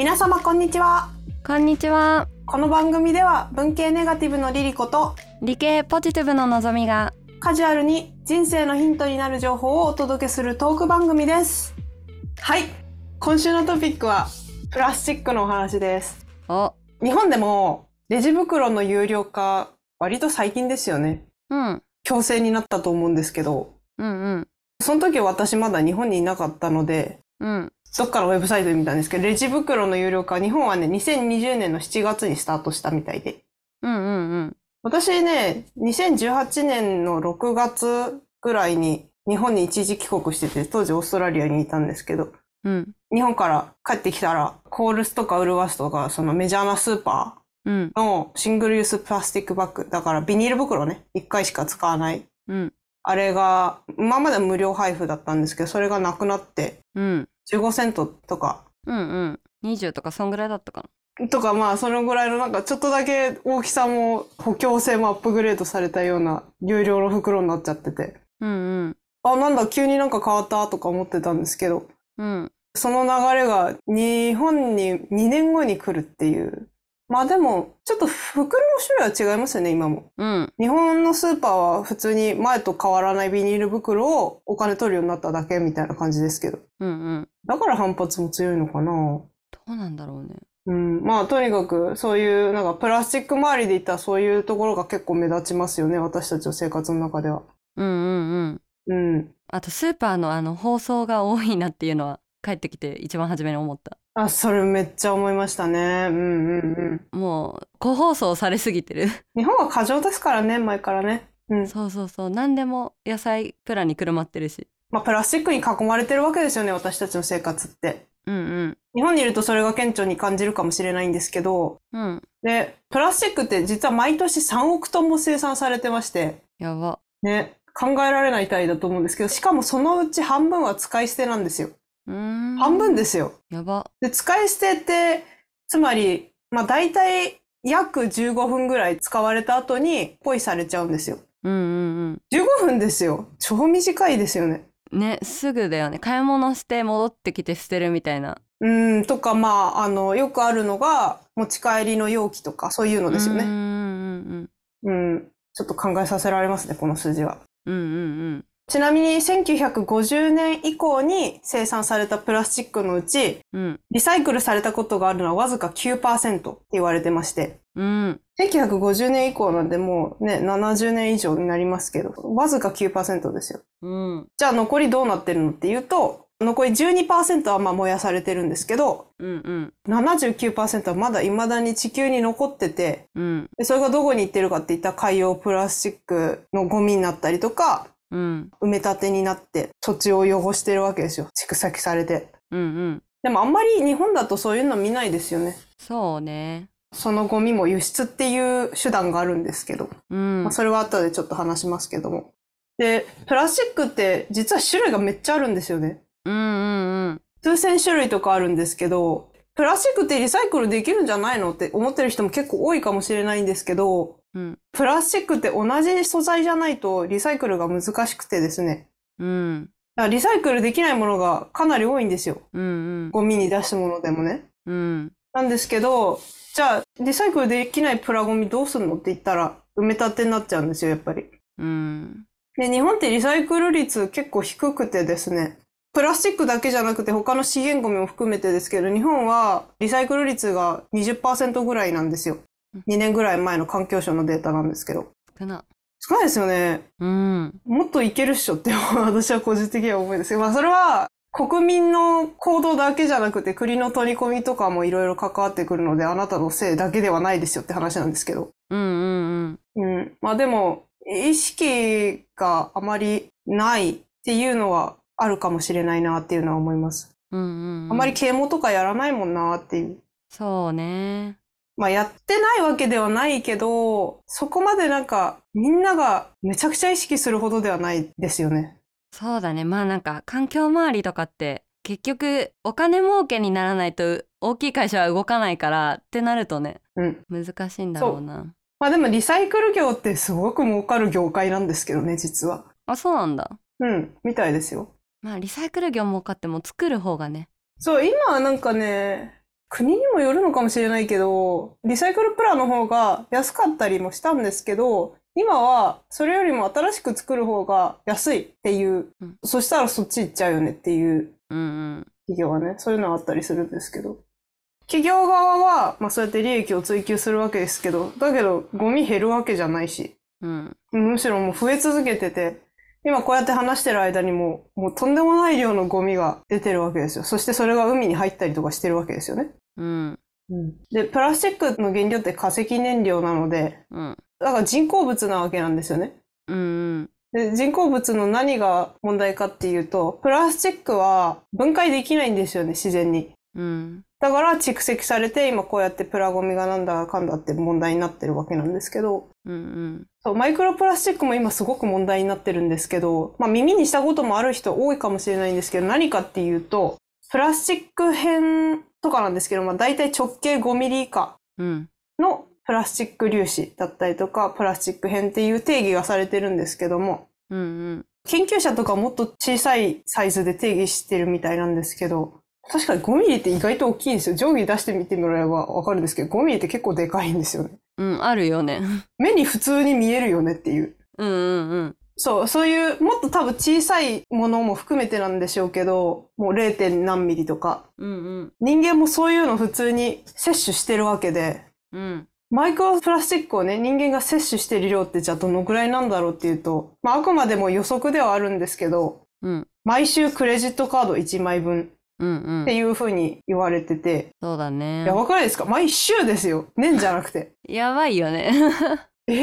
皆様こんにちは。こんにちは。この番組では文系ネガティブのリリコと理系ポジティブののぞみが。カジュアルに人生のヒントになる情報をお届けするトーク番組です。はい。今週のトピックはプラスチックのお話です。お。日本でもレジ袋の有料化割と最近ですよね。うん。強制になったと思うんですけど。うんうん。その時私まだ日本にいなかったのでうんどっかのウェブサイトで見たんですけど、レジ袋の有料化、日本はね、2020年の7月にスタートしたみたいで。うんうんうん。私ね、2018年の6月ぐらいに日本に一時帰国してて、当時オーストラリアにいたんですけど、うん。日本から帰ってきたら、コールスとかウルワスとか、そのメジャーなスーパうん。ーのシングルユースプラスチックバッグ、だからビニール袋ね、1回しか使わない。うん。あれが、今までは無料配布だったんですけど、それがなくなって、うん15セントとか。うんうん。20とかそんぐらいだったかとかまあそのぐらいのなんかちょっとだけ大きさも補強性もアップグレードされたような有料の袋になっちゃってて。なうんうん。あなんだ急になんか変わったとか思ってたんですけど。うん。その流れが日本に2年後に来るっていうまあでもちょっと袋の種類は違いますよね今も。うん。日本のスーパーは普通に前と変わらないビニール袋をお金取るようになっただけみたいな感じですけど。うんうん。だから反発も強いのかな。どうなんだろうね。うん、まあとにかくそういうなんかプラスチック周りでいったらそういうところが結構目立ちますよね私たちの生活の中では。うんうんうん。うん。あとスーパーのあの包装が多いなっていうのは帰ってきて一番初めに思ったあそれめっちゃ思いましたね。うんうんうん。もう個包装されすぎてる日本は過剰ですからね前からね。うん。そうそうそう何でも野菜プラにくるまってるしまあプラスチックに囲まれてるわけですよね私たちの生活って。うんうん日本にいるとそれが顕著に感じるかもしれないんですけどうんでプラスチックって実は毎年3億トンも生産されてましてやばね考えられない単位だと思うんですけどしかもそのうち半分は使い捨てなんですよ。半分ですよ。やばで、使い捨てって、つまり、まあ大体約15分ぐらい使われた後にポイされちゃうんですよ。うんうん15分ですよ。超短いですよね。うんねすぐだよね買い物して戻ってきて捨てるみたいなうん、とか、まあ、あの、よくあるのが、持ち帰りの容器とか、そういうのですよね。うんうんうん。ちょっと考えさせられますね、この数字は。うんうんうんちなみに、1950年以降に生産されたプラスチックのうち、うん。リサイクルされたことがあるのはわずか9%って言われてまして、うん。1950年以降なんでもうね、70年以上になりますけど、わずか9%ですよ。うん。じゃあ残りどうなってるのっていうと、残り12%はまあ燃やされてるんですけど、うんうん。79%はまだ未だに地球に残ってて、うん。でそれがどこに行ってるかって言ったら海洋プラスチックのゴミになったりとか、うん埋め立てになって土地を汚してるわけですよ。蓄積されて。うんうんでもあんまり日本だとそういうの見ないですよね。そうねそのゴミも輸出っていう手段があるんですけど。うんまあ、それは後でちょっと話しますけども。で、プラスチックって実は種類がめっちゃあるんですよね。うんうんうん数千種類とかあるんですけど、プラスチックってリサイクルできるんじゃないのって思ってる人も結構多いかもしれないんですけど、うんプラスチックって同じ素材じゃないとリサイクルが難しくてですね。うんだからリサイクルできないものがかなり多いんですよ。うんうんゴミに出したものでもね。うんなんですけど、じゃあリサイクルできないプラゴミどうすんのって言ったら埋め立てになっちゃうんですよ、やっぱり。うんで、日本ってリサイクル率結構低くてですね、プラスチックだけじゃなくて他の資源ゴミも含めてですけど、日本はリサイクル率が20%ぐらいなんですよ。2年ぐらい前の環境省のデータなんですけど。少な少ないですよね。うんもっといけるっしょって 私は個人的には思いですけど、まあそれは国民の行動だけじゃなくて国の取り込みとかもいろいろ関わってくるので、あなたのせいだけではないですよって話なんですけど。うんうんうん。まあでも、意識があまりないっていうのはあるかもしれないなっていうのは思います。うんうんうんあまり啓蒙とかやらないもんなっていう。そうねまあやってないわけではないけど、そこまでなんかみんながめちゃくちゃ意識するほどではないですよね。そうだねまあなんか環境周りとかって結局お金儲けにならないと大きい会社は動かないからってなるとねうん。難しいんだろうなまあでもリサイクル業ってすごく儲かる業界なんですけどね、実は。あそうなんだうん、みたいですよ。まあリサイクル業儲かっても作る方がねそう、今はなんかね、国にもよるのかもしれないけど、リサイクルプラの方が安かったりもしたんですけど、今はそれよりも新しく作る方が安いっていう、うん。そしたらそっち行っちゃうよねっていう企業はね、そういうのはあったりするんですけど。企業側は、まあそうやって利益を追求するわけですけど、だけどゴミ減るわけじゃないし、うん。むしろもう増え続けてて、今こうやって話してる間にももうとんでもない量のゴミが出てるわけですよ。そしてそれが海に入ったりとかしてるわけですよね。うんで、プラスチックの原料って化石燃料なので、うんだから人工物なわけなんですよね。うんで人工物の何が問題かっていうと、プラスチックは分解できないんですよね、自然に。うんだから蓄積されて、今こうやってプラゴミがなんだかんだって問題になってるわけなんですけど、うんそうマイクロプラスチックも今すごく問題になってるんですけど、まあ耳にしたこともある人多いかもしれないんですけど、何かっていうと、プラスチック片とかなんですけど、まあ大体直径5ミリ以下うん。のプラスチック粒子だったりとか、プラスチック片っていう定義がされてるんですけども、うんうん。研究者とかもっと小さいサイズで定義してるみたいなんですけど、確かに5ミリって意外と大きいんですよ。定規出してみてもらえばわかるんですけど、5ミリって結構でかいんですよね。うんあるよね目に普通に見えるよねっていう。うんうんうんそう、そういう、もっと多分小さいものも含めてなんでしょうけど、もう 0. 何ミリとか。うんうん人間もそういうの普通に摂取してるわけで、うんマイクロプラスチックをね、人間が摂取している量ってじゃあどのぐらいなんだろうっていうと、まああくまでも予測ではあるんですけど、うん毎週クレジットカード1枚分うんうん。っていう風に言われてて、そうだね。やばくないですか？毎週ですよ。年じゃなくて。やばいよね。えー、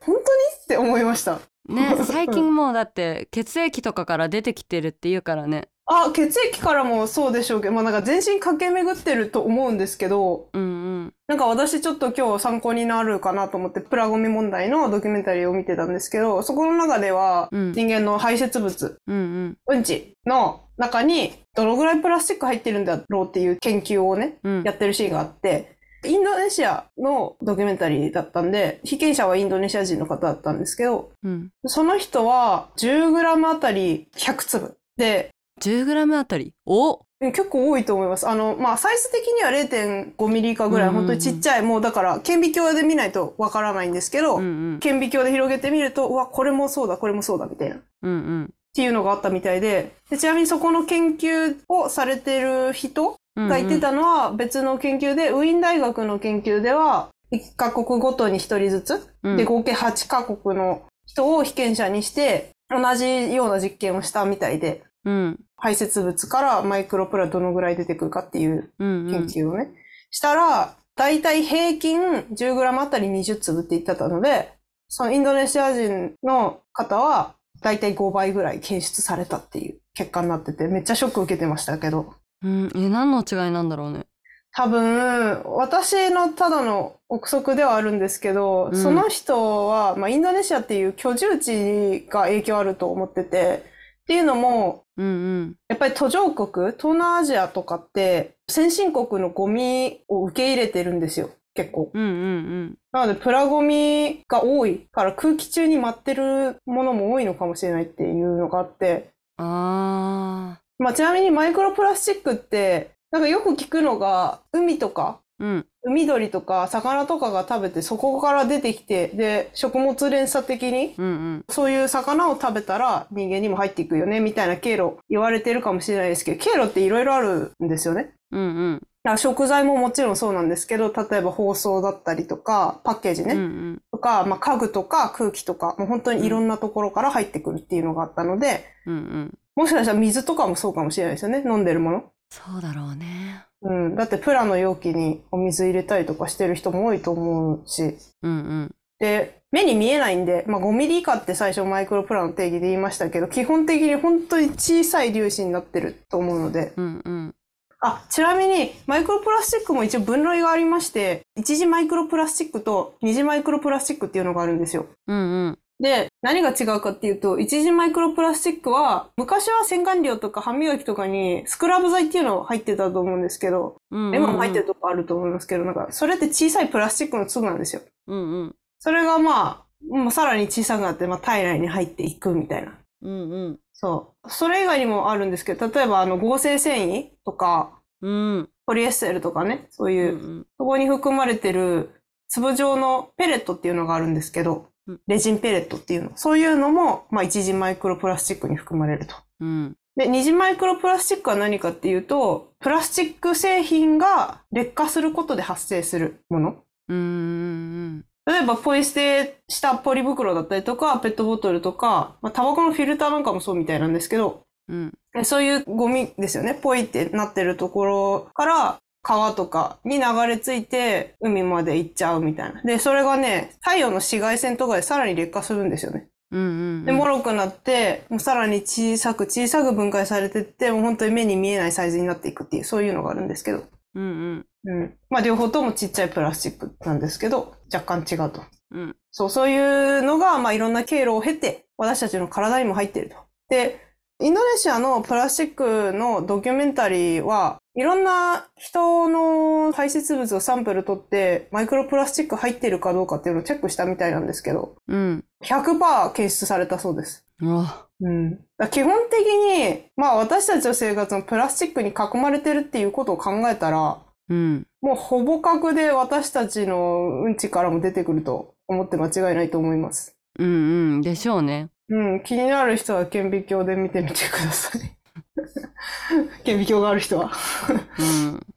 本当に？って思いました。ね最近もうだって血液とかから出てきてるっていうからね。あ、血液からもそうでしょうけど、まあなんか全身駆け巡ってると思うんですけど、うんうんなんか私ちょっと今日参考になるかなと思ってプラゴミ問題のドキュメンタリーを見てたんですけど、そこの中ではうん。人間の排泄物、うんうん。うんちの中にどのぐらいプラスチック入ってるんだろうっていう研究をね、うん。やってるシーンがあって、インドネシアのドキュメンタリーだったんで、被験者はインドネシア人の方だったんですけど、うん。その人は 10g あたり100粒。で、10g あたり。おえ結構多いと思います。あの、まあ、サイズ的には0.5ミリ以下ぐらい、本当にちっちゃい、もうだから、顕微鏡で見ないとわからないんですけど、うんうん。顕微鏡で広げてみると、うわ、これもそうだ、これもそうだ、みたいな。っうんうん。ていうのがあったみたいで、でちなみにそこの研究をされてる人うんが言ってたのは、別の研究で、ウィーン大学の研究では、1カ国ごとに1人ずつ、うん。で、合計8カ国の人を被験者にして、同じような実験をしたみたいで、うん。排泄物からマイクロプラどのぐらい出てくるかっていううんうん。研究をね、したら、だいたい平均 10g あたり20粒って言ってたので、そのインドネシア人の方は、だいたい5倍ぐらい検出されたっていう結果になってて、めっちゃショック受けてましたけど、うん。え何の違いなんだろうね。多分、私のただの憶測ではあるんですけど、うん。その人は、まあ、インドネシアっていう居住地が影響あると思ってて、っていうのも、うんうん。やっぱり途上国、東南アジアとかって、先進国のゴミを受け入れてるんですよ、結構。うんうんなので、プラゴミが多いから空気中に舞ってるものも多いのかもしれないっていうのがあって、うんあまあ、ちなみにマイクロプラスチックって、なんかよく聞くのが、海とか、ーうん。海鳥とか魚とかが食べてそこから出てきて、で、食物連鎖的にうんうん。そういう魚を食べたら人間にも入っていくよね、みたいな経路言われてるかもしれないですけど、経路っていろいろあるんですよね。うんうん。食材ももちろんそうなんですけど、例えば包装だったりとか、パッケージね、うんうん。とか、まあ、家具とか空気とか、もう本当にいろんなところから入ってくるっていうのがあったので、うんうん。もしかしたら水とかもそうかもしれないですよね、飲んでるもの。そうだろうねうん。だってプラの容器にお水入れたりとかしてる人も多いと思うし、うんうん。で、目に見えないんで、まあ、5ミリ以下って最初マイクロプラの定義で言いましたけど、基本的に本当に小さい粒子になってると思うので、うんうん。あ、ちなみに、マイクロプラスチックも一応分類がありまして、一次マイクロプラスチックと二次マイクロプラスチックっていうのがあるんですよ。うんうん。で、何が違うかっていうと、一次マイクロプラスチックは、昔は洗顔料とか歯磨きとかにスクラブ剤っていうの入ってたと思うんですけど、うんうん今も入ってるとこあると思いますけど、なんか、それって小さいプラスチックの粒なんですよ。うんうんそれがまあ、もうさらに小さくなって、まあ、体内に入っていくみたいな。うんうんそう。それ以外にもあるんですけど、例えばあの合成繊維とか、うんポリエステルとかね、そうういう、んそこに含まれてる粒状のペレットっていうのがあるんですけどうん、レジンペレットっていうの。そういうのも、まあ、一次マイクロプラスチックに含まれると。うんで、二次マイクロプラスチックは何かっていうと、プラスチック製品が劣化することで発生するもの。うんうん例えば、ポイ捨てしたポリ袋だったりとか、ペットボトルとか、まあ、タバコのフィルターなんかもそうみたいなんですけど、うんでそういうゴミですよね。ポイってなってるところから、川とかに流れ着いて、海まで行っちゃうみたいな。で、それがね、太陽の紫外線とかでさらに劣化するんですよね。うんうんで、脆くなって、もうさらに小さく小さく分解されてって、もう本当に目に見えないサイズになっていくっていう、そういうのがあるんですけど。うんうん。まあ、両方ともちっちゃいプラスチックなんですけど、若干違うと。うんそう、そういうのが、まあ、いろんな経路を経て、私たちの体にも入っていると。で、インドネシアのプラスチックのドキュメンタリーは、いろんな人の排泄物をサンプル取って、マイクロプラスチック入っているかどうかっていうのをチェックしたみたいなんですけど、うん100%検出されたそうです。うん。基本的に、まあ私たちの生活のプラスチックに囲まれてるっていうことを考えたら、うんもうほぼ確で私たちのうんちからも出てくると思って間違いないと思います。うんうんでしょうねうん、気になる人は顕微鏡で見てみてください。顕微鏡がある人は。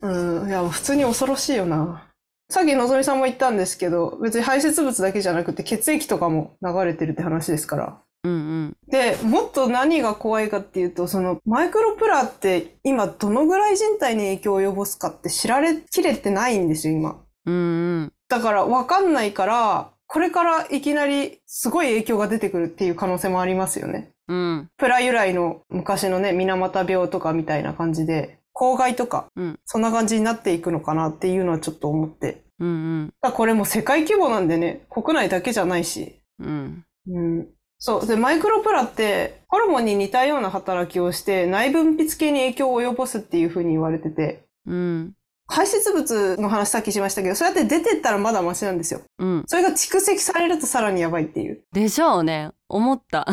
うんうん、いや、普通に恐ろしいよな。さっきのぞみさんも言ったんですけど、別に排泄物だけじゃなくて血液とかも流れてるって話ですから。うんうんで、もっと何が怖いかっていうと、そのマイクロプラって今どのぐらい人体に影響を及ぼすかって知られきれてないんですよ、今。うんうんだから分かんないから、これからいきなりすごい影響が出てくるっていう可能性もありますよね。うんプラ由来の昔のね、水俣病とかみたいな感じで、公害とか、うんそんな感じになっていくのかなっていうのはちょっと思って。うんうんこれも世界規模なんでね、国内だけじゃないし。うんうん。そう。で、マイクロプラって、ホルモンに似たような働きをして、内分泌系に影響を及ぼすっていうふうに言われてて、うん排泄物の話さっきしましたけど、そうやって出てったらまだマシなんですよ。うんそれが蓄積されるとさらにやばいっていう。でしょうね思ったで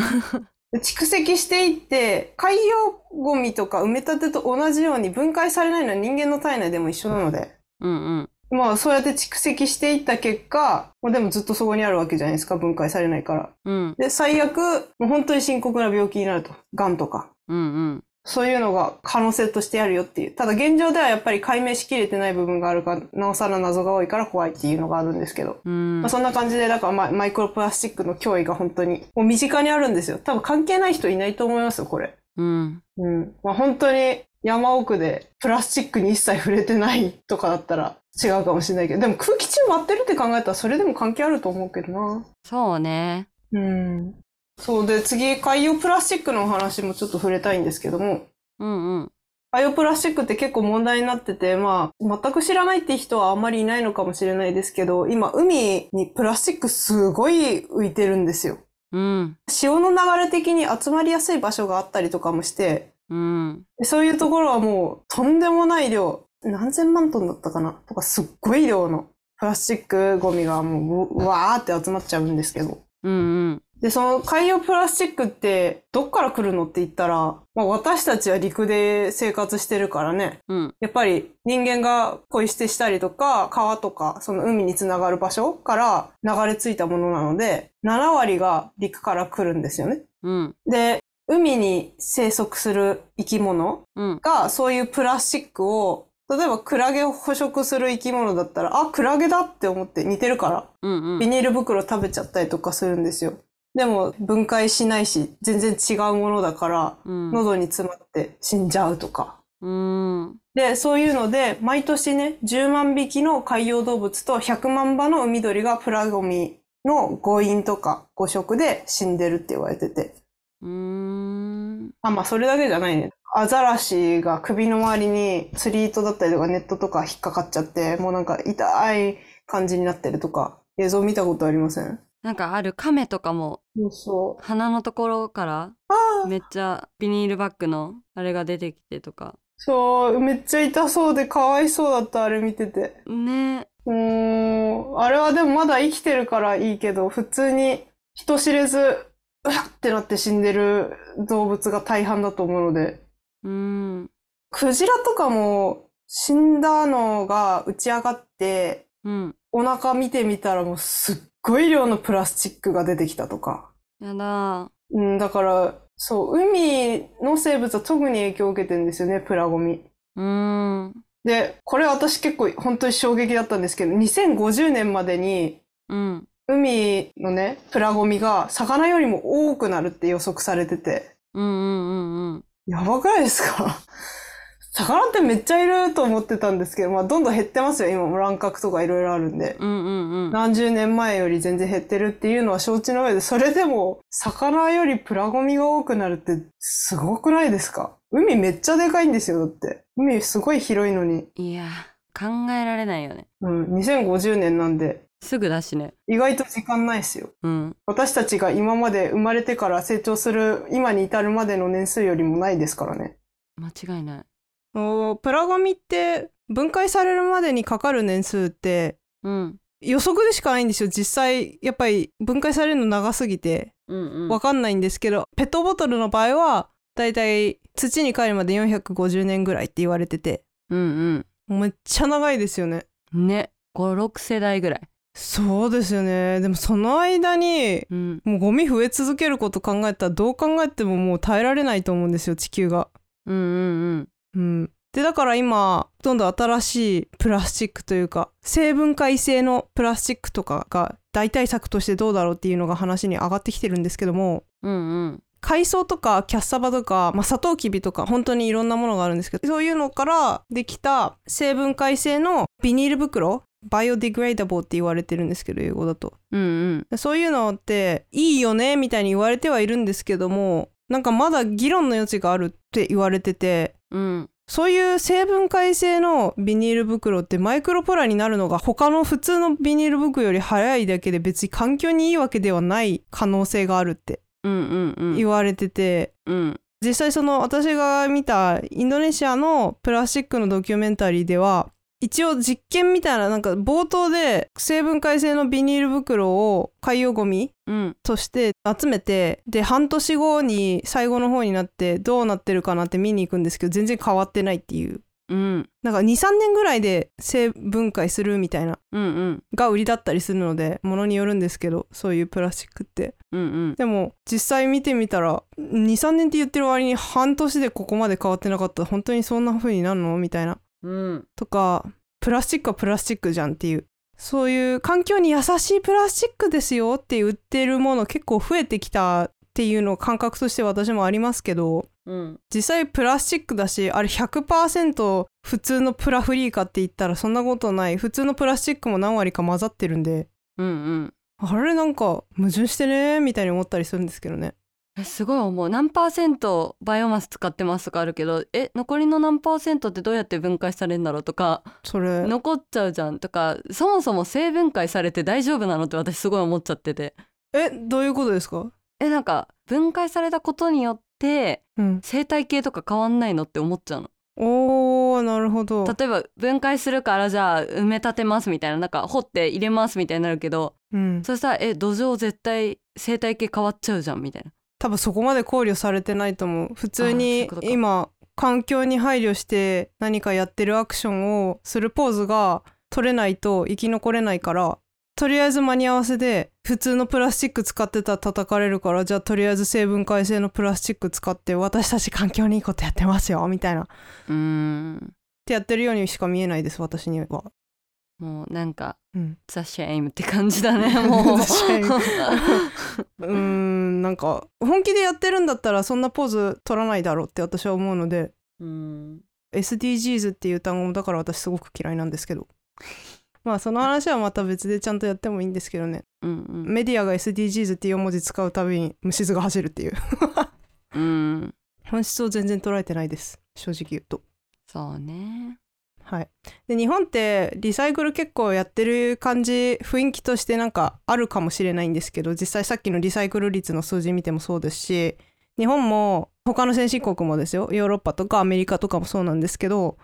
蓄積していって、海洋ゴミとか埋め立てと同じように分解されないのは人間の体内でも一緒なので、うんうんまあそうやって蓄積していった結果、まあでもずっとそこにあるわけじゃないですか、分解されないから。うんで、最悪、もう本当に深刻な病気になると。癌とか。うんうんそういうのが可能性としてあるよっていう。ただ現状ではやっぱり解明しきれてない部分があるから、なおさら謎が多いから怖いっていうのがあるんですけど。うんまあ、そんな感じで、だからマイマイクロプラスチックの脅威が本当に、もう身近にあるんですよ。多分関係ない人いないと思いますよ、これ。うんうん。まあ、本当に山奥でプラスチックに一切触れてないとかだったら違うかもしれないけど、でも空気中割ってるって考えたらそれでも関係あると思うけどな。そうねうん。そうで、次、海洋プラスチックのお話もちょっと触れたいんですけども、うんうん。海洋プラスチックって結構問題になってて、まあ、全く知らないって人はあんまりいないのかもしれないですけど、今、海にプラスチックすごい浮いてるんですよ。うん。潮の流れ的に集まりやすい場所があったりとかもして、うん。でそういうところはもうとんでもない量、何千万トンだったかな？とかすっごい量のプラスチックゴミがもううわーって集まっちゃうんですけど。うんうんで、その海洋プラスチックってどっから来るのって言ったら、まあ、私たちは陸で生活してるからね。うんやっぱり人間が恋捨てしたりとか、川とか、その海につながる場所から流れ着いたものなので、7割が陸から来るんですよね。うんで、海に生息する生き物うんがそういうプラスチックを、例えばクラゲを捕食する生き物だったら、あ、クラゲだって思って似てるから、うんうんビニール袋食べちゃったりとかするんですよ。でも分解しないし、全然違うものだから、うん喉に詰まって死んじゃうとか。うんで、そういうので、毎年ね、10万匹の海洋動物と100万羽の海鳥がプラゴミの誤飲とか誤食で死んでるって言われてて。うーんあ、まあそれだけじゃないね。アザラシが首の周りに釣り糸だったりとかネットとか引っかかっちゃって、もうなんか痛い感じになってるとか、映像見たことありません？なんかある亀とかも。鼻のところからめっちゃビニールバッグのあれが出てきてとか。そう、めっちゃ痛そうでかわいそうだった、あれ見てて。ね。うーん、あれはでもまだ生きてるからいいけど、普通に人知れず、うわってなって死んでる動物が大半だと思うので、うん。クジラとかも死んだのが打ち上がって、うん。お腹見てみたらもうすっごい量のプラスチックが出てきたとか。やだ。うん、だから、そう、海の生物は特に影響を受けてるんですよね、プラゴミ。うーん。で、これ私結構本当に衝撃だったんですけど、2050年までにうん。海のね、プラゴミが魚よりも多くなるって予測されてて、うんうんうんうん。やばくないですか？魚ってめっちゃいると思ってたんですけど、まあどんどん減ってますよ、今も乱獲とかいろいろあるんで。うんうんうん何十年前より全然減ってるっていうのは承知の上で、それでも魚よりプラゴミが多くなるってすごくないですか？海めっちゃでかいんですよ、だって。海すごい広いのに。いや考えられないよねうん、2050年なんで、すぐだしね意外と時間ないですよ。うん私たちが今まで生まれてから成長する今に至るまでの年数よりもないですからね。間違いないプラゴミって分解されるまでにかかる年数ってうん。予測でしかないんですよ。実際やっぱり分解されるの長すぎて。うんうん。わかんないんですけど、ペットボトルの場合はだいたい土に帰るまで450年ぐらいって言われてて。うんめっちゃ長いですよね。うんね56世代ぐらい。そうですよね。でもその間にうん。もうゴミ増え続けること考えたらどう考えてももう耐えられないと思うんですよ地球が。うんうんうん、でだから今どんどん新しいプラスチックというか成分解性のプラスチックとかが代替策としてどうだろうっていうのが話に上がってきてるんですけどもうんうん。海藻とかキャッサバとか、まあ、サトウキビとか本当にいろんなものがあるんですけどそういうのからできた成分解性のビニール袋バイオディグレーダブルって言われてるんですけど英語だと。うんうん。そういうのっていいよねみたいに言われてはいるんですけどもなんかまだ議論の余地があるって言われててうん。そういう成分解性のビニール袋ってマイクロプラになるのが他の普通のビニール袋より早いだけで別に環境にいいわけではない可能性があるってうんうんうん。言われてて、うん。実際その私が見たインドネシアのプラスチックのドキュメンタリーでは一応実験みたいななんか冒頭で成分解性のビニール袋を海洋ゴミうん。として集めてで半年後に最後の方になってどうなってるかなって見に行くんですけど全然変わってないっていう。うん。なんか23年ぐらいで生分解するみたいなうんうん。が売りだったりするのでものによるんですけどそういうプラスチックって。うんうん。でも実際見てみたら23年って言ってる割に半年でここまで変わってなかった。ら本当にそんな風になるの？みたいなうん。とかプラスチックはプラスチックじゃんっていう。そういう環境に優しいプラスチックですよって売ってるもの結構増えてきたっていうの感覚として私もありますけどうん。実際プラスチックだしあれ100%普通のプラフリーかって言ったらそんなことない。普通のプラスチックも何割か混ざってるんで。うんうん。あれなんか矛盾してねみたいに思ったりするんですけどね。えすごい思う。何パーセントバイオマス使ってますとかあるけどえ残りの何パーセントってどうやって分解されるんだろうとかそれ。残っちゃうじゃんとかそもそも生分解されて大丈夫なのって私すごい思っちゃってて。えどういうことですか？えなんか分解されたことによってうん。生態系とか変わんないのって思っちゃうの。おーなるほど。例えば分解するからじゃあ埋め立てますみたいななんか掘って入れますみたいになるけどうん。そしたらえ土壌絶対生態系変わっちゃうじゃんみたいな多分そこまで考慮されてないと思う。普通に今環境に配慮して何かやってるアクションをするポーズが取れないと生き残れないからとりあえず間に合わせで普通のプラスチック使ってたら叩かれるからじゃあとりあえず成分解性のプラスチック使って私たち環境にいいことやってますよみたいな。っうーん。てやってるようにしか見えないです私には。もうなんかうん、 the shame って感じだね もう。うーんなんか本気でやってるんだったらそんなポーズ取らないだろうって私は思うので。うん、SDGs っていう単語もだから私すごく嫌いなんですけど。まあその話はまた別でちゃんとやってもいいんですけどね。うんうん。メディアが SDGs っていう文字使うたびに虫酸が走るっていう。うん。本質を全然捉えてないです。正直言うと。そうねはい。で日本ってリサイクル結構やってる感じ雰囲気としてなんかあるかもしれないんですけど実際さっきのリサイクル率の数字見てもそうですし日本も他の先進国もですよ。ヨーロッパとかアメリカとかもそうなんですけど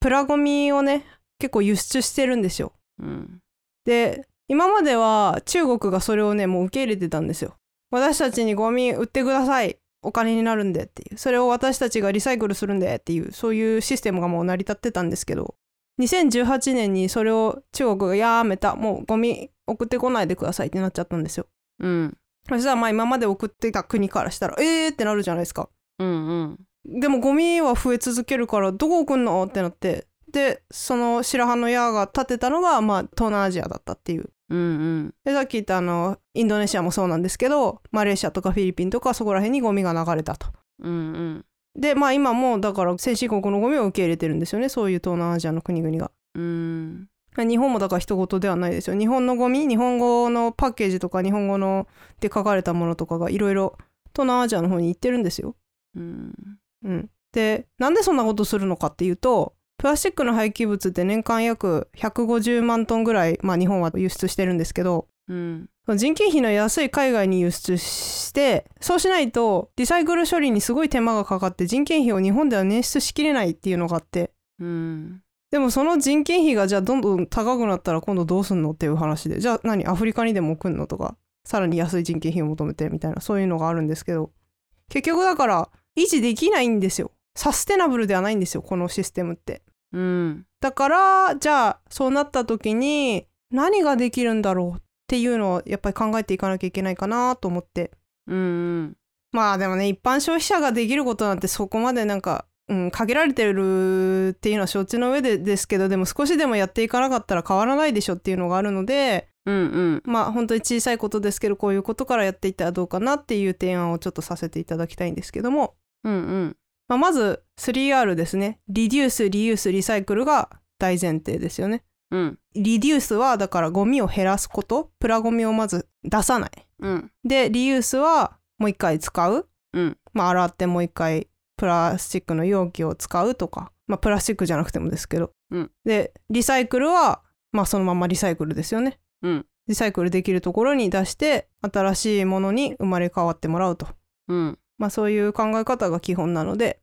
プラゴミをね結構輸出してるんですよ。うん。で今までは中国がそれをねもう受け入れてたんですよ。私たちにゴミ売ってくださいお金になるんでっていう。それを私たちがリサイクルするんでっていう。そういうシステムがもう成り立ってたんですけど。2018年にそれを中国がやめた。もうゴミ送ってこないでくださいってなっちゃったんですよ。うん。そしたらまあ今まで送ってた国からしたらえーってなるじゃないですか。うんうん。でもゴミは増え続けるからどこ送んの？ってなって。でその白羽の矢が立てたのがまあ東南アジアだったっていううんうんでさっき言ったあのインドネシアもそうなんですけどマレーシアとかフィリピンとかそこら辺にゴミが流れたと。うんうんでまあ今もだから先進国のゴミを受け入れてるんですよねそういう東南アジアの国々が。うん日本もだから人事ではないですよ。日本のゴミ日本語のパッケージとか日本語ので書かれたものとかがいろいろ東南アジアの方に行ってるんですよ。うんうん、でなんでそんなことするのかっていうとプラスチックの廃棄物って年間約150万トンぐらい、まあ、日本は輸出してるんですけどうん。人件費の安い海外に輸出してそうしないとリサイクル処理にすごい手間がかかって人件費を日本では捻出しきれないっていうのがあって。うん。でもその人件費がじゃあどんどん高くなったら今度どうすんのっていう話でじゃあ何アフリカにでも送んのとかさらに安い人件費を求めてみたいなそういうのがあるんですけど。結局だから維持できないんですよ。サステナブルではないんですよこのシステムってうん。だからじゃあそうなった時に何ができるんだろうっていうのをやっぱり考えていかなきゃいけないかなと思って。うんまあでもね一般消費者ができることなんてそこまでなんか、うん、限られてるっていうのは承知の上でですけどでも少しでもやっていかなかったら変わらないでしょっていうのがあるのでうんうん。まあ本当に小さいことですけどこういうことからやっていったらどうかなっていう提案をちょっとさせていただきたいんですけども、うんうん。まあ、まず 3R ですね。リデュースリユースリサイクルが大前提ですよね。うん。リデュースはだからゴミを減らすこと。プラゴミをまず出さない。うん。でリユースはもう一回使う、うん。まあ、洗ってもう一回プラスチックの容器を使うとか、まあ、プラスチックじゃなくてもですけど、うん。でリサイクルはまあそのままリサイクルですよね。うん。リサイクルできるところに出して新しいものに生まれ変わってもらうと、うん。まあ、そういう考え方が基本なので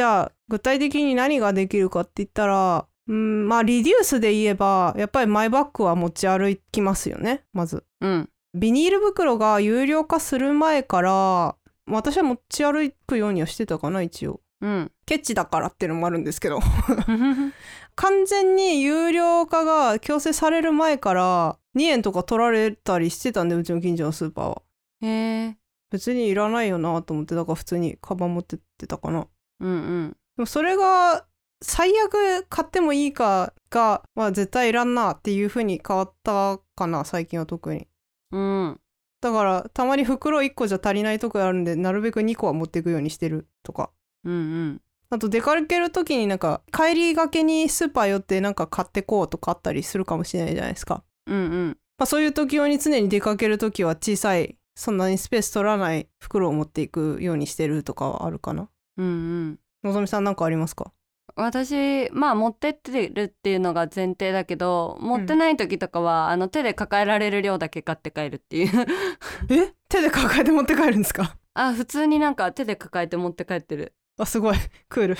じゃあ具体的に何ができるかって言ったらうんまあリデュースで言えばやっぱりマイバッグは持ち歩きますよねまず。うんビニール袋が有料化する前から私は持ち歩くようにはしてたかな一応。うんケチだからっていうのもあるんですけど 完全に有料化が強制される前から2円とか取られたりしてたんでうちの近所のスーパーは。へえ別にいらないよなと思ってだから普通にカバン持ってってたかな。うんうん。でもそれが最悪買ってもいいかが、まあ、絶対いらんなっていう風に変わったかな最近は特に。うん。だからたまに袋1個じゃ足りないとこあるんでなるべく2個は持っていくようにしてるとか。うんうん。あと出かける時になんか帰りがけにスーパー寄ってなんか買ってこうとかあったりするかもしれないじゃないですか、うんうん。まあ、そういう時用に常に出かける時は小さいそんなにスペース取らない袋を持っていくようにしてるとかはあるかなうんうん。のぞみさんなんかありますか？私まあ持ってってるっていうのが前提だけど持ってない時とかは、あの手で抱えられる量だけ買って帰るっていう。え？手で抱えて持って帰るんですか？あ普通になんか手で抱えて持って帰ってる。あすごい。クール。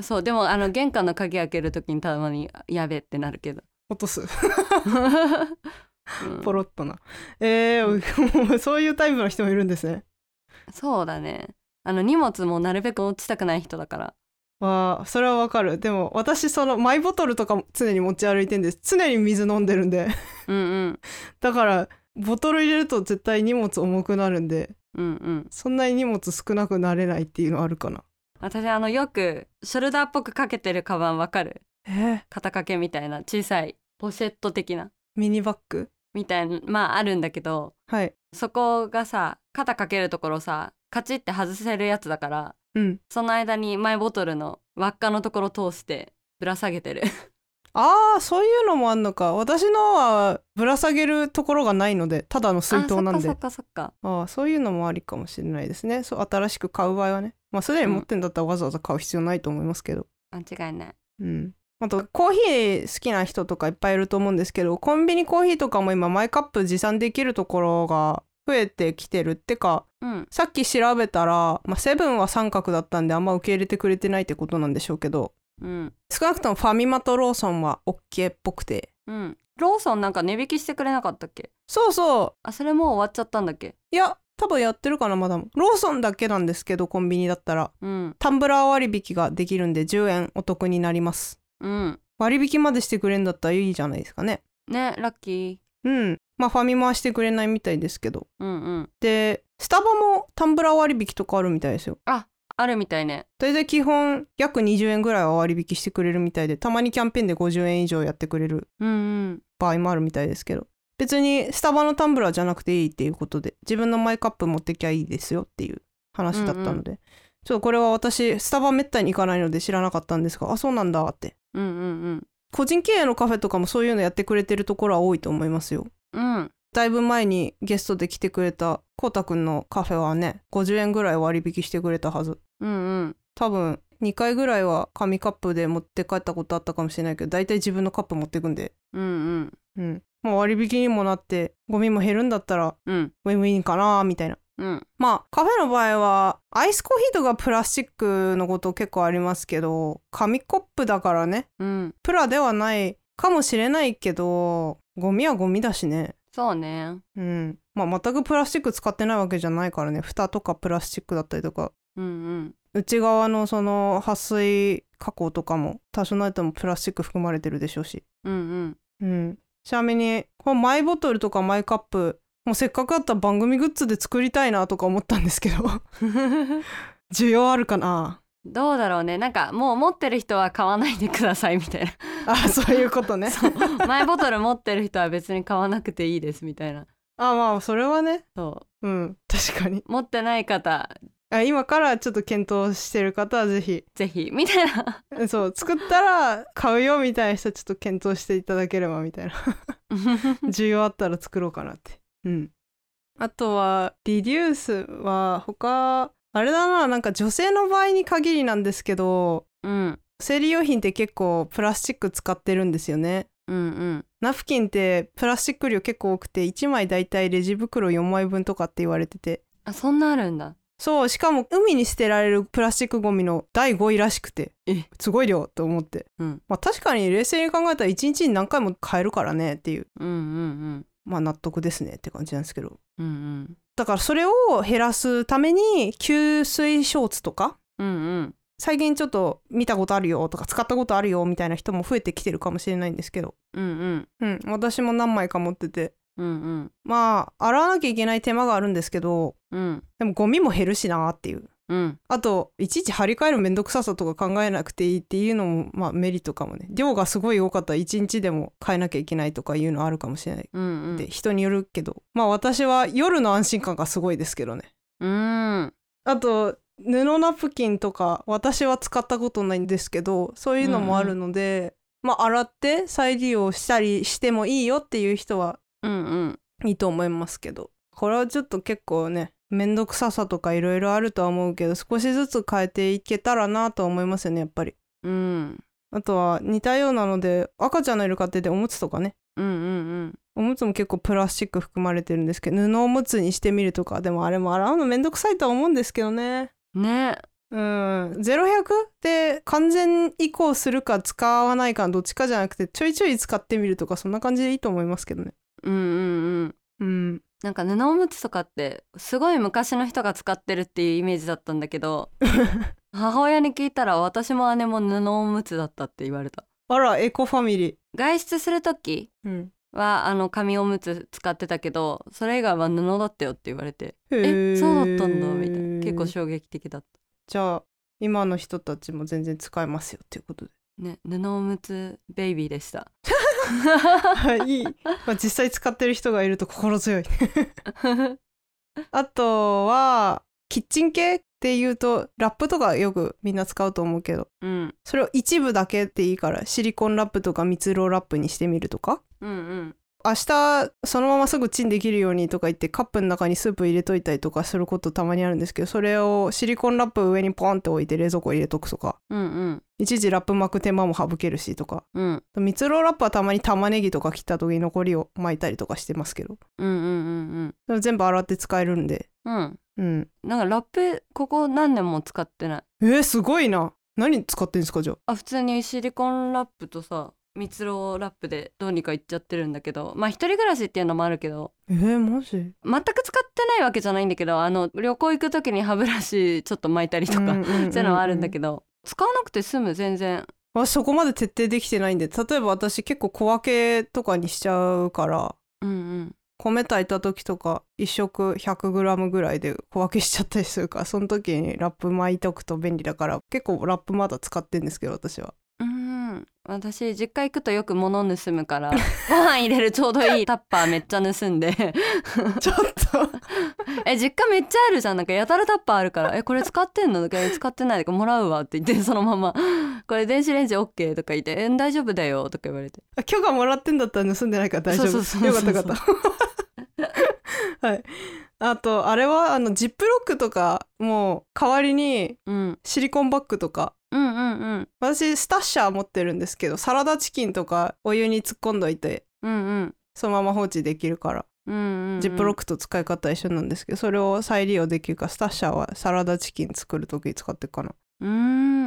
そうでもあの玄関の鍵開ける時にたまにやべってなるけど、落とす。うん。ポロッとな。えー、そういうタイプの人もいるんですね。そうだねあの荷物もなるべく落ちたくない人だから。まあそれはわかる。でも私そのマイボトルとかも常に持ち歩いてんです。常に水飲んでるんで。うんうん。だからボトル入れると絶対荷物重くなるんで。うんうん。そんなに荷物少なくなれないっていうのあるかな。私あのよくショルダーっぽくかけてるカバンわかる？え？ー、肩掛けみたいな小さいポシェット的な。ミニバッグ？みたいなまああるんだけど。はい。そこがさ肩かけるところさカチッて外せるやつだからうん。その間にマイボトルの輪っかのところ通してぶら下げてる。ああそういうのもあんのか。私のはぶら下げるところがないのでただの水筒なんで。あそっかそっかああそういうのもありかもしれないですね。そう新しく買う場合はね。まあすでに持ってんだったらわざわざ買う必要ないと思いますけど。間違いない。うん。あとコーヒー好きな人とかいっぱいいると思うんですけどコンビニコーヒーとかも今マイカップ持参できるところが増えてきてるってかうん。さっき調べたら、まあ、セブンは三角だったんであんま受け入れてくれてないってことなんでしょうけどうん。少なくともファミマとローソンは OK っぽくて。うん。ローソンなんか値引きしてくれなかったっけ？そうそう。あそれもう終わっちゃったんだっけ？いや多分やってるかなまだローソンだけなんですけどコンビニだったら。うん。タンブラー割引ができるんで10円お得になります。うん。割引までしてくれんだったらいいじゃないですかね。ねラッキうんまあファミマはしてくれないみたいですけど。ーうんうん。でスタバもタンブラー割引とかあるみたいですよ。ああるみたいね。大体基本約20円ぐらいは割引してくれるみたいでたまにキャンペーンで50円以上やってくれるうんうん。場合もあるみたいですけど。別にスタバのタンブラーじゃなくていいっていうことで自分のマイカップ持ってきゃいいですよっていう話だったので、ちょっとこれは私スタバめったに行かないので知らなかったんですがあそうなんだって。うんうん。個人経営のカフェとかもそういうのやってくれてるところは多いと思いますようん。うんだいぶ前にゲストで来てくれたこうたくんのカフェはね50円ぐらい割引してくれたはず。うんうん。多分2回ぐらいは紙カップで持って帰ったことあったかもしれないけど大体自分のカップ持ってくんで。うんうん。うん。まあ割引にもなってゴミも減るんだったらうん。ウィンウィンかなみたいな。うん。まあカフェの場合はアイスコーヒーとかプラスチックのこと結構ありますけど紙コップだからねうん。プラではないかもしれないけどゴミはゴミだしね。そうね。うん。まあ全くプラスチック使ってないわけじゃないからね。蓋とかプラスチックだったりとか。うんうん。内側のその撥水加工とかも多少なりともプラスチック含まれてるでしょうし。うんうん。うん。ちなみにこのマイボトルとかマイカップもうせっかくあったら番組グッズで作りたいなとか思ったんですけど。需要あるかな？どうだろうね。なんかもう持ってる人は買わないでくださいみたいな。あそういうことね。マイボトル持ってる人は別に買わなくていいですみたいな。あまあそれはね。そう。ん。確かに。う持ってない方。あ今からちょっと検討してる方はぜひ。ぜひ。みたいな。そう。作ったら買うよみたいな人はちょっと検討していただければみたいな。需要あったら作ろうかなって。うん。あとはリデュースは他あれだななんか女性の場合に限りなんですけどうん。生理用品って結構プラスチック使ってるんですよね。うんうん。ナフキンってプラスチック量結構多くて1枚だいたいレジ袋4枚分とかって言われてて。あそんなあるんだ。そうしかも海に捨てられるプラスチックゴミの第5位らしくて。え。すごい量と思って、うん。まあ確かに冷静に考えたら1日に何回も買えるからねっていう。うんうん。まあ納得ですねって感じなんですけど。うんうんだからそれを減らすために吸水ショーツとかうんうん。最近ちょっと見たことあるよとか使ったことあるよみたいな人も増えてきてるかもしれないんですけど。うんうん。うん私も何枚か持ってて。うんうん。まあ洗わなきゃいけない手間があるんですけどうん。でもゴミも減るしなっていううん。あといちいち張り替えるめんどくささとか考えなくていいっていうのもまあメリットかもね。量がすごい多かったら1日でも変えなきゃいけないとかいうのあるかもしれない。うんうん。で人によるけど。まあ私は夜の安心感がすごいですけどね。うん。あと布ナプキンとか私は使ったことないんですけどそういうのもあるので、まあ洗って再利用したりしてもいいよっていう人はうんうんいいと思いますけど。これはちょっと結構ねめんどくささとかいろいろあるとは思うけど少しずつ変えていけたらなとは思いますよねやっぱり。うん。あとは似たようなので赤ちゃんのいる家庭でおむつとかね。うんうんおむつも結構プラスチック含まれてるんですけど布おむつにしてみるとかでもあれも洗うのめんどくさいとは思うんですけどね。うん。ねうん0100で完全移行するか使わないかどっちかじゃなくてちょいちょい使ってみるとかそんな感じでいいと思いますけどね。うんうんうん。うんなんか布おむつとかってすごい昔の人が使ってるっていうイメージだったんだけど 母親に聞いたら私も姉も布おむつだったって言われた。あらエコファミリ外出する時はあの紙おむつ使ってたけどそれ以外は布だったよって言われてえそうだったんだみたいな。結構衝撃的だっじゃあ今の人たちも全然使えますよっていうことで。たね布おむつベイビーでした いい、まあ、実際使ってる人がいると心強い。あとはキッチン系っていうとラップとかよくみんな使うと思うけどうん。それを一部だけでいいからシリコンラップとか蜜ろラップにしてみるとか？うんうん明日そのまますぐチンできるようにとか言ってカップの中にスープ入れといたりとかすることたまにあるんですけどそれをシリコンラップ上にポンって置いて冷蔵庫入れとくとか。うんうん。いちいちラップ巻く手間も省けるしとか。うん。蜜ろラップはたまに玉ねぎとか切った時に残りを巻いたりとかしてますけど。うんうんうん全部洗って使えるんで。うん。うん。うんなんかラップここ何年も使ってない？えー、すごいな。何使ってんですかじゃあ？あ普通にシリコンラップとさ蜜ろラップでどうにかいっちゃってるんだけどまあ一人暮らしっていうのもあるけどえー、マジ？全く使ってないわけじゃないんだけどあの旅行行く時に歯ブラシ ちょっと巻いたりとか、そういうのはあるんだけど使わなくて済む全然。私そこまで徹底できてないんで。例えば私結構小分けとかにしちゃうからうんうん。米炊いた時とか1食 100g ぐらいで小分けしちゃったりするからその時にラップ巻いとくと便利だから結構ラップまだ使ってんですけど私はうん私実家行くとよく物盗むから ご飯入れるちょうどいい。タッパーめっちゃ盗んで。ちょっと。え実家めっちゃあるじゃん。なんかやたらタッパーあるから「えこれ使ってんの?」とかえ「使ってない」とか「もらうわ」って言ってそのまま「これ電子レンジ OK」とか言って「え大丈夫だよ」とか言われて。あ許可もらってんだったら盗んでないから大丈夫。よかったよかった。はい。あとあれはあのジップロックとかもう代わりにうん。シリコンバッグとかうんうんうん。私スタッシャー持ってるんですけどサラダチキンとかお湯に突っ込んどいてうんうん。そのまま放置できるから、うんうんうん。ジップロックと使い方は一緒なんですけどそれを再利用できるからスタッシャーはサラダチキン作る時に使ってるかな。うー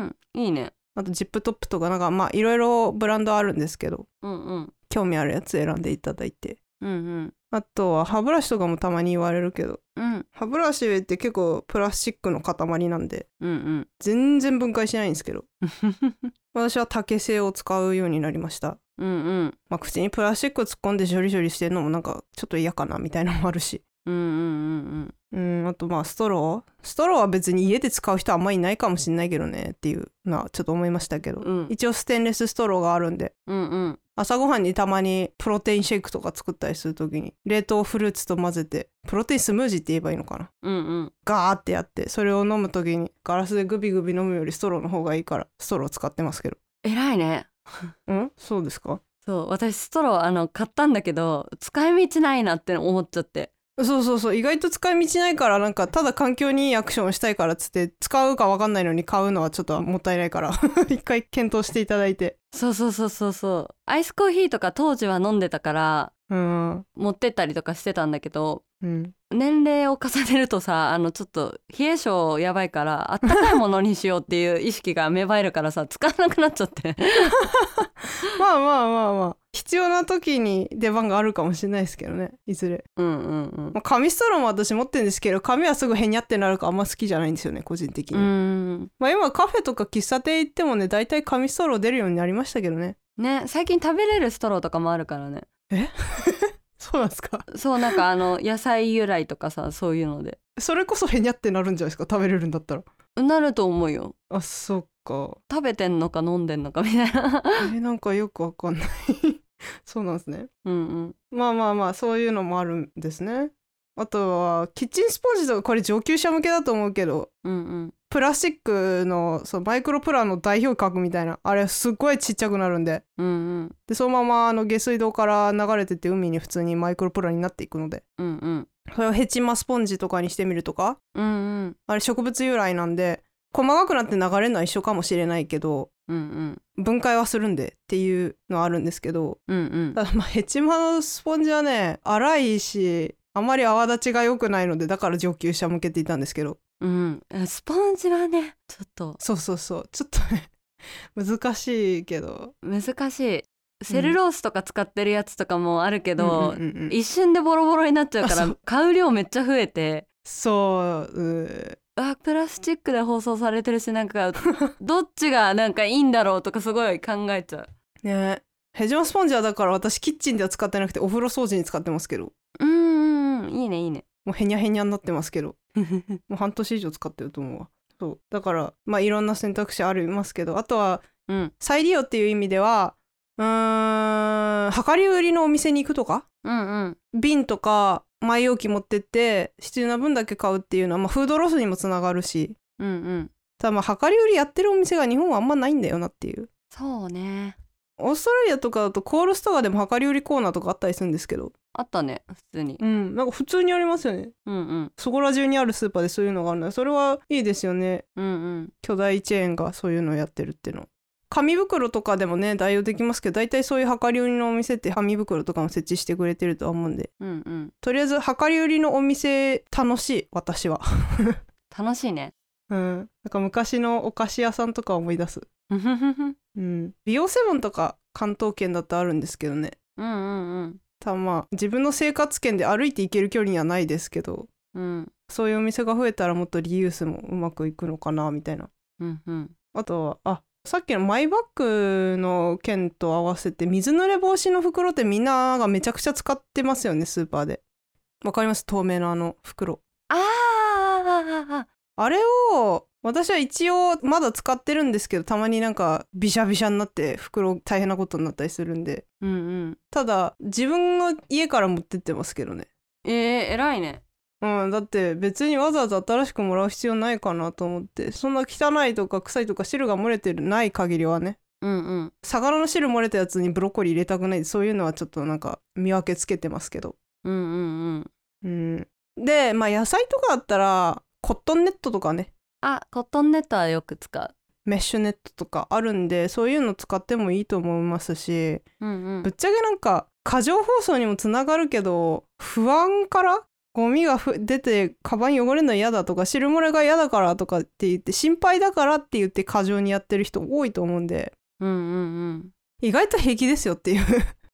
ん。いいね。あとジップトップとかなんかまあいろいろブランドあるんですけどうんうん。興味あるやつ選んでいただいて。うんうんあとは歯ブラシとかもたまに言われるけどうん。歯ブラシって結構プラスチックの塊なんでうんうん。全然分解しないんですけど 私は竹製を使うようになりました。うんうん。まあ口にプラスチック突っ込んでジョリジョリしてるのもなんかちょっと嫌かなみたいなのもあるし。うんうんうん。うんあとまあストロー？ストローは別に家で使う人あんまりいないかもしんないけどねっていうのはちょっと思いましたけど、うん。一応ステンレスストローがあるんで。うんうん朝ごはんにたまにプロテインシェイクとか作ったりする時に冷凍フルーツと混ぜてプロテインスムージーって言えばいいのかな？うんうん。ガーってやってそれを飲む時にガラスでグビグビ飲むよりストローの方がいいからストロー使ってますけど。偉いね。うん？そうですか？そう私ストローあの買ったんだけど使い道ないなって思っちゃってそうそうそう。意外と使い道ないからなんかただ環境にいいアクションをしたいからっつって使うか分かんないのに買うのはちょっともったいないから 一回検討していただいて。そうそうそうそうそう。アイスコーヒーとか当時は飲んでたからうん。持ってったりとかしてたんだけどうん。年齢を重ねるとさあのちょっと冷え性やばいからあったかいものにしようっていう意識が芽生えるからさ使わなくなっちゃって。まあまあまあまあ。必要な時に出番があるかもしれないですけどねいずれ、うんうんうん。まあ、紙ストローも私持ってるんですけど紙はすぐへにゃってなるからあんま好きじゃないんですよね個人的に、まあ今カフェとか喫茶店行ってもね大体紙ストロー出るようになりましたけどね。ね最近食べれるストローとかもあるからね そうなんですか？そうなんかあの野菜由来とかさそういうので。それこそへにゃってなるんじゃないですか？食べれるんだったら。なると思うよ。あそっか。食べてんのか飲んでんのかみたいな。えなんかよくわかんない。そうなんですね。うんうん。まあまあまあそういうのもあるんですね。あとはキッチンスポンジとかこれ上級者向けだと思うけど。うんうんプラスチックのそのマイクロプラの代表格みたいなあれすっごいちっちゃくなるんで。うんうん。でそのままあの下水道から流れてって海に普通にマイクロプラになっていくので。うんうん。それをヘチマスポンジとかにしてみるとか。うんうん。あれ植物由来なんで細かくなって流れるのは一緒かもしれないけどうんうん。分解はするんでっていうのはあるんですけど。うんうん。ただまあヘチマのスポンジはね粗いしあまり泡立ちが良くないのでだから上級者向けていたんですけどうん。スポンジはねちょっと。そうそうそう。ちょっとね 難しいけど。難しい。セルロースとか使ってるやつとかもあるけど、うんうんうんうん。一瞬でボロボロになっちゃうから買う量めっちゃ増えて。そう。うあプラスチックで包装されてるしなんか どっちがなんかいいんだろうとかすごい考えちゃう。ね。ヘジマスポンジはだから私キッチンでは使ってなくてお風呂掃除に使ってますけど。うんうんうん。いいねいいねもうへにゃへにゃになってますけど。もう半年以上使ってると思うわ。そう。だからまあいろんな選択肢ありますけど。あとはうん。再利用っていう意味ではうーん量り売りのお店に行くとか？うんうん。瓶とか前容器持ってって必要な分だけ買うっていうのは、まあ、フードロスにもつながるし。うんうん。ただまあ量り売りやってるお店が日本はあんまないんだよなっていう。そうね。オーストラリアとかだとコールストアでも量り売りコーナーとかあったりするんですけどあったね普通に。うん。なんか普通にありますよね。うんうん。そこら中にあるスーパーでそういうのがあるの。でそれはいいですよね。うんうん。巨大チェーンがそういうのをやってるっていうの。紙袋とかでもね代用できますけど大体そういう量り売りのお店って紙袋とかも設置してくれてるとは思うんで。うんうん。とりあえず量り売りのお店楽しい私は。楽しいね。うん。なんか昔のお菓子屋さんとか思い出す。うん。美容セブンとか関東圏だとあるんですけどね。うんうんただまあ自分の生活圏で歩いて行ける距離にはないですけどうん。うんそういうお店が増えたらもっとリユースもうまくいくのかなみたいな。うんうん。あとはあさっきのマイバッグの件と合わせて水濡れ防止の袋ってみんながめちゃくちゃ使ってますよねスーパーで。わかります？透明なあの袋。あー。ああれを私は一応まだ使ってるんですけどたまになんかビシャビシャになって袋大変なことになったりするんで。うんうん。ただ自分の家から持ってってますけどね。えー、偉いね。うんだって別にわざわざ新しくもらう必要ないかなと思って。そんな汚いとか臭いとか汁が漏れてるない限りはね。うんうん。魚の汁漏れたやつにブロッコリー入れたくない。そういうのはちょっとなんか見分けつけてますけど。うんうんうん。うん。でまあ野菜とかだったらコットンネットとかね。あコットンネットはよく使う。メッシュネットとかあるんでそういうの使ってもいいと思いますし。うんうん。ぶっちゃけなんか過剰包装にもつながるけど不安からゴミがふ出てカバン汚れるの嫌だとか汁漏れが嫌だからとかって言って心配だからって言って過剰にやってる人多いと思うんで。うんうんうん。意外と平気ですよっていう、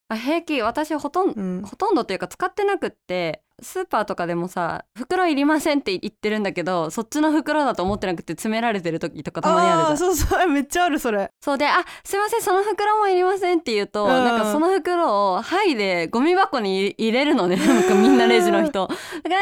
あ平気。私ほとんどうん、ほとんどっていうか使ってなくってスーパーとかでもさ袋いりませんって言ってるんだけどそっちの袋だと思ってなくて詰められてる時とかたまにあるじゃん。ーそうそう。めっちゃあるそれ。そうで「あすいません。その袋もいりません」って言うと、うん。なんかその袋を剥いでゴミ箱に入れるのね。なんかみんなレジの人。だから「いや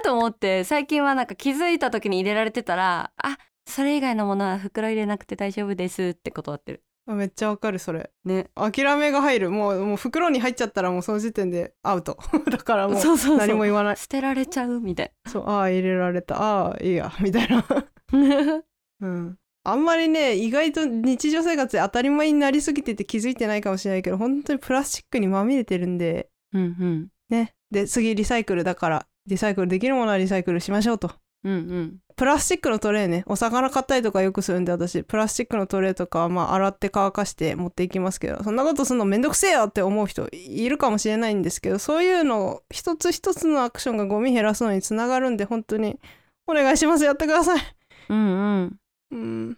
ー!」と思って最近はなんか気づいた時に入れられてたら「あそれ以外のものは袋入れなくて大丈夫です」って断ってる。あめっちゃわかるそれ。ね。諦めが入る。もうもう袋に入っちゃったらもうその時点でアウト。だからもう何も言わない。捨てられちゃうみたいそうああ入れられた。ああいいや。みたいな。な うん。あんまりね意外と日常生活で当たり前になりすぎてて気づいてないかもしれないけど本当にプラスチックにまみれてるんで。うんうん。ね。で次リサイクルだからリサイクルできるものはリサイクルしましょうとうんうん。プラスチックのトレーね。お魚買ったりとかよくするんで私。プラスチックのトレーとかはまあ洗って乾かして持っていきますけど。そんなことするのめんどくせえよって思う人いるかもしれないんですけどそういうの一つ一つのアクションがゴミ減らすのにつながるんで本当にお願いします。やってください。うんうん。うん。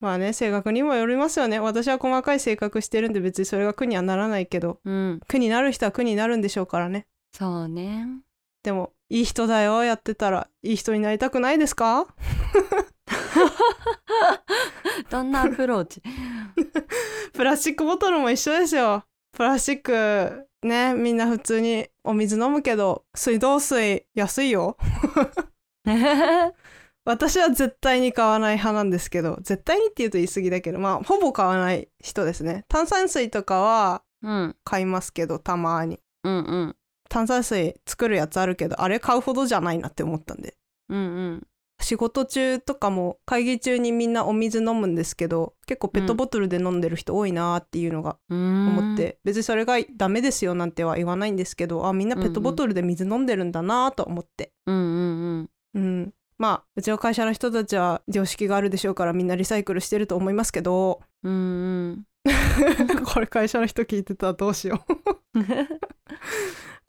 まあね性格にもよりますよね。私は細かい性格してるんで別にそれが苦にはならないけど。うん。苦になる人は苦になるんでしょうからね。そうね。でもいい人だよやってたら。いい人になりたくないですか？どんなアプローチ？プラスチックボトルも一緒ですよ。プラスチックねみんな普通にお水飲むけど水道水安いよ。私は絶対に買わない派なんですけど絶対にって言うと言い過ぎだけどまあほぼ買わない人ですね。炭酸水とかはうん。買いますけどたまに。うんうん炭酸水作るやつあるけどあれ買うほどじゃないなって思ったんで。うんうん。仕事中とかも会議中にみんなお水飲むんですけど結構ペットボトルで飲んでる人多いなーっていうのが思思って、別にそれがダメですよなんては言わないんですけどあみんなペットボトルで水飲んでるんだなーと思って、うんうんうん。うん、まあうちの会社の人たちは常識があるでしょうからみんなリサイクルしてると思いますけど。うんうん。これ会社の人聞いてたらどうしよう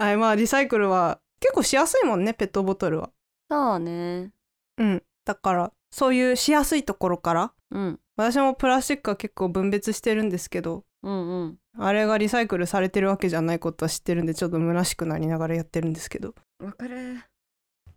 はいまあリサイクルは結構しやすいもんねペットボトルは。そうね。うん。だからそういうしやすいところからうん。私もプラスチックは結構分別してるんですけどうんうん。あれがリサイクルされてるわけじゃないことは知ってるんでちょっと虚しくなりながらやってるんですけど。わかる。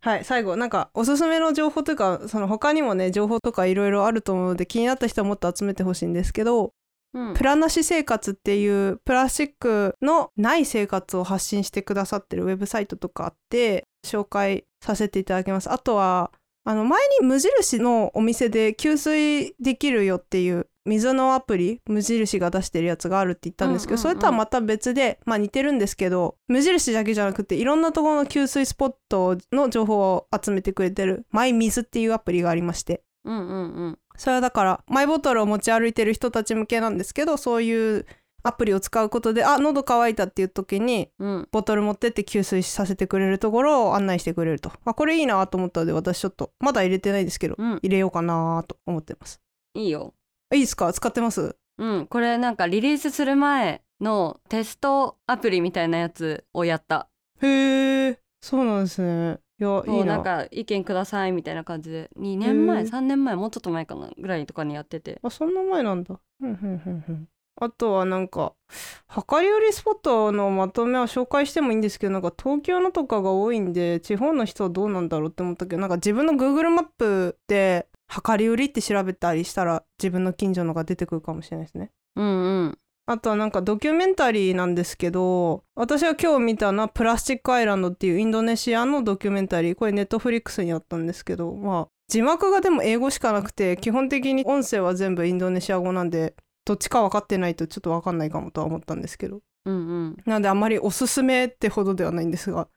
はい最後なんかおすすめの情報というかその他にもね情報とかいろいろあると思うので気になった人はもっと集めてほしいんですけどうん。プラなし生活っていうプラスチックのない生活を発信してくださってるウェブサイトとかあって紹介させていただきます。あとはあの前に無印のお店で給水できるよっていう水のアプリ無印が出してるやつがあるって言ったんですけど、それとはまた別でまあ似てるんですけど無印だけじゃなくていろんなところの給水スポットの情報を集めてくれてるマイ水っていうアプリがありまして。うんうんうんそれはだからマイボトルを持ち歩いてる人たち向けなんですけどそういうアプリを使うことであ喉乾いたっていう時にうん。ボトル持ってって給水させてくれるところを案内してくれると。あこれいいなと思ったので私ちょっとまだ入れてないですけどうん。入れようかなと思ってます。いいよ。いいですか？使ってます？うん。これなんかリリースする前のテストアプリみたいなやつをやった。へえそうなんですね。いやもいういなんなか意見くださいみたいな感じで2年前へー3年前もうちょっと前かなぐらいとかにやってて。あそんな前なんだ。うんうんうんうんあとはなんか量り売りスポットのまとめは紹介してもいいんですけどなんか東京のとかが多いんで地方の人はどうなんだろうって思ったけどなんか自分の Google マップで量り売りって調べたりしたら自分の近所のが出てくるかもしれないですね。うんうんあとはなんかドキュメンタリーなんですけど私が今日見たのはプラスチックアイランドっていうインドネシアのドキュメンタリーこれネットフリックスにあったんですけどまあ字幕がでも英語しかなくて基本的に音声は全部インドネシア語なんでどっちか分かってないとちょっと分かんないかもとは思ったんですけど。うんうん。なのであんまりおすすめってほどではないんですが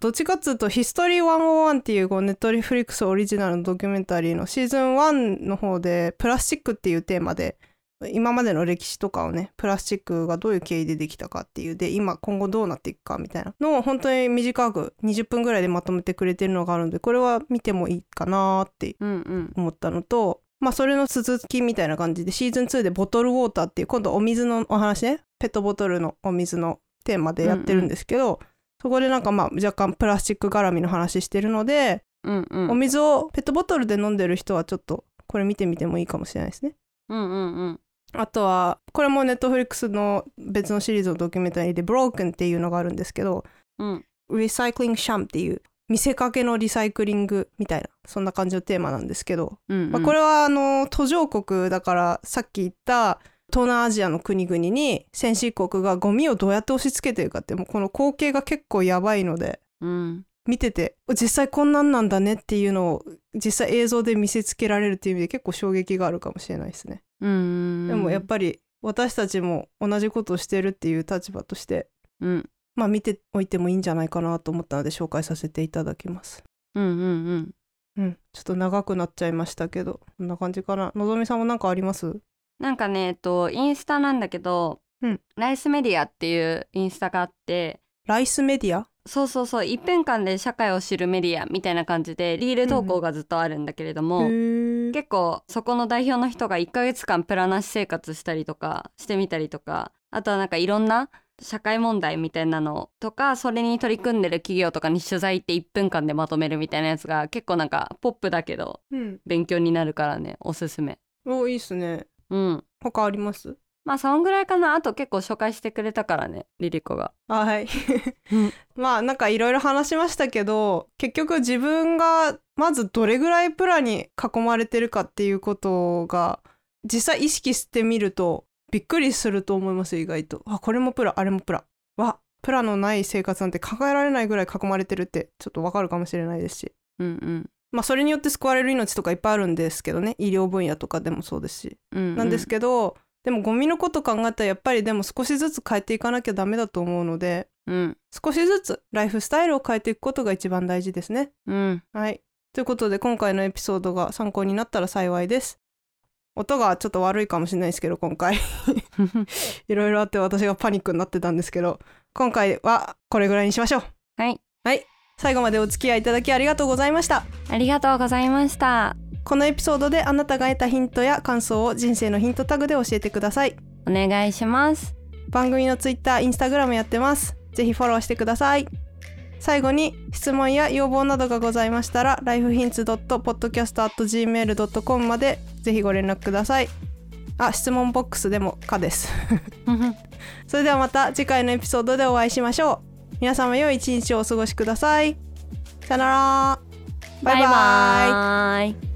どっちかっつうと「ヒストリー101」っていうこうネットリフリックスオリジナルのドキュメンタリーのシーズン1の方でプラスチックっていうテーマで今までの歴史とかをねプラスチックがどういう経緯でできたかっていうで今今後どうなっていくかみたいな。のを本当に短く20分ぐらいでまとめてくれてるのがあるのでこれは見てもいいかなってうんうん。思ったのとまあそれの続きみたいな感じでシーズン2でボトルウォーターっていう今度お水のお話ねペットボトルのお水のテーマでやってるんですけど、そこでなんかまあ若干プラスチック絡みの話してるので、うんうん。お水をペットボトルで飲んでる人はちょっとこれ見てみてもいいかもしれないですね。うんうんうんあとはこれもネットフリックスの別のシリーズのドキュメンタリーで「Broken」っていうのがあるんですけどうん。リサイクリングシャムっていう見せかけのリサイクリングみたいなそんな感じのテーマなんですけど、うん。まあ、これはあの途上国だからさっき言った東南アジアの国々に先進国がゴミをどうやって押し付けてるかってもうこの光景が結構やばいのでうん見てて実際こんなんなんだねっていうのを実際映像で見せつけられるっていう意味で結構衝撃があるかもしれないですね。うんでもやっぱり私たちも同じことをしてるっていう立場としてうん。まあ見ておいてもいいんじゃないかなと思ったので紹介させていただきます。うんうんうん。うん、ちょっと長くなっちゃいましたけどこんな感じかな？のぞみさんも何かあります？なんかねえっとインスタなんだけど、うん。ライスメディアっていうインスタがあってライスメディア？そうそうそう。1分間で社会を知るメディアみたいな感じでリール投稿がずっとあるんだけれども、へー。結構そこの代表の人が1ヶ月間プラなし生活したりとかしてみたりとかあとはなんかいろんな社会問題みたいなのとかそれに取り組んでる企業とかに取材って1分間でまとめるみたいなやつが結構なんかポップだけどうん。勉強になるからねおすすめ。おいいっすね。うん。他あります？まあそんぐらいかなあと結構紹介してくれたからねリリコがはいうん。まあなんかいろいろ話しましたけど結局自分がまずどれぐらいプラに囲まれてるかっていうことが実際意識してみるとびっくりすると思います意外と。あこれもプラあれもプラ。わプラのない生活なんて考えられないぐらい囲まれてるってちょっとわかるかもしれないですし。うんうんまあそれによって救われる命とかいっぱいあるんですけどね医療分野とかでもそうですし。うんうんなんですけど、でもゴミのこと考えたらやっぱりでも少しずつ変えていかなきゃダメだと思うのでうん少しずつライフスタイルを変えていくことが一番大事ですね。うんはい。ということで今回のエピソードが参考になったら幸いです。音がちょっと悪いかもしれないですけど今回 いろいろあって私がパニックになってたんですけど今回はこれぐらいにしましょう。はいはい。最後までお付き合いいただきありがとうございました。ありがとうございましたこのエピソードであなたが得たヒントや感想を人生のヒントタグで教えてください。お願いします番組のツイッター、インスタグラムやってます。ぜひフォローしてください。最後に質問や要望などがございましたら lifehints.podcast.gmail.com までぜひご連絡ください。あ、質問ボックスでも可です。それではまた次回のエピソードでお会いしましょう。皆様良い一日をお過ごしください。さよなら。バイバイ。バイバイ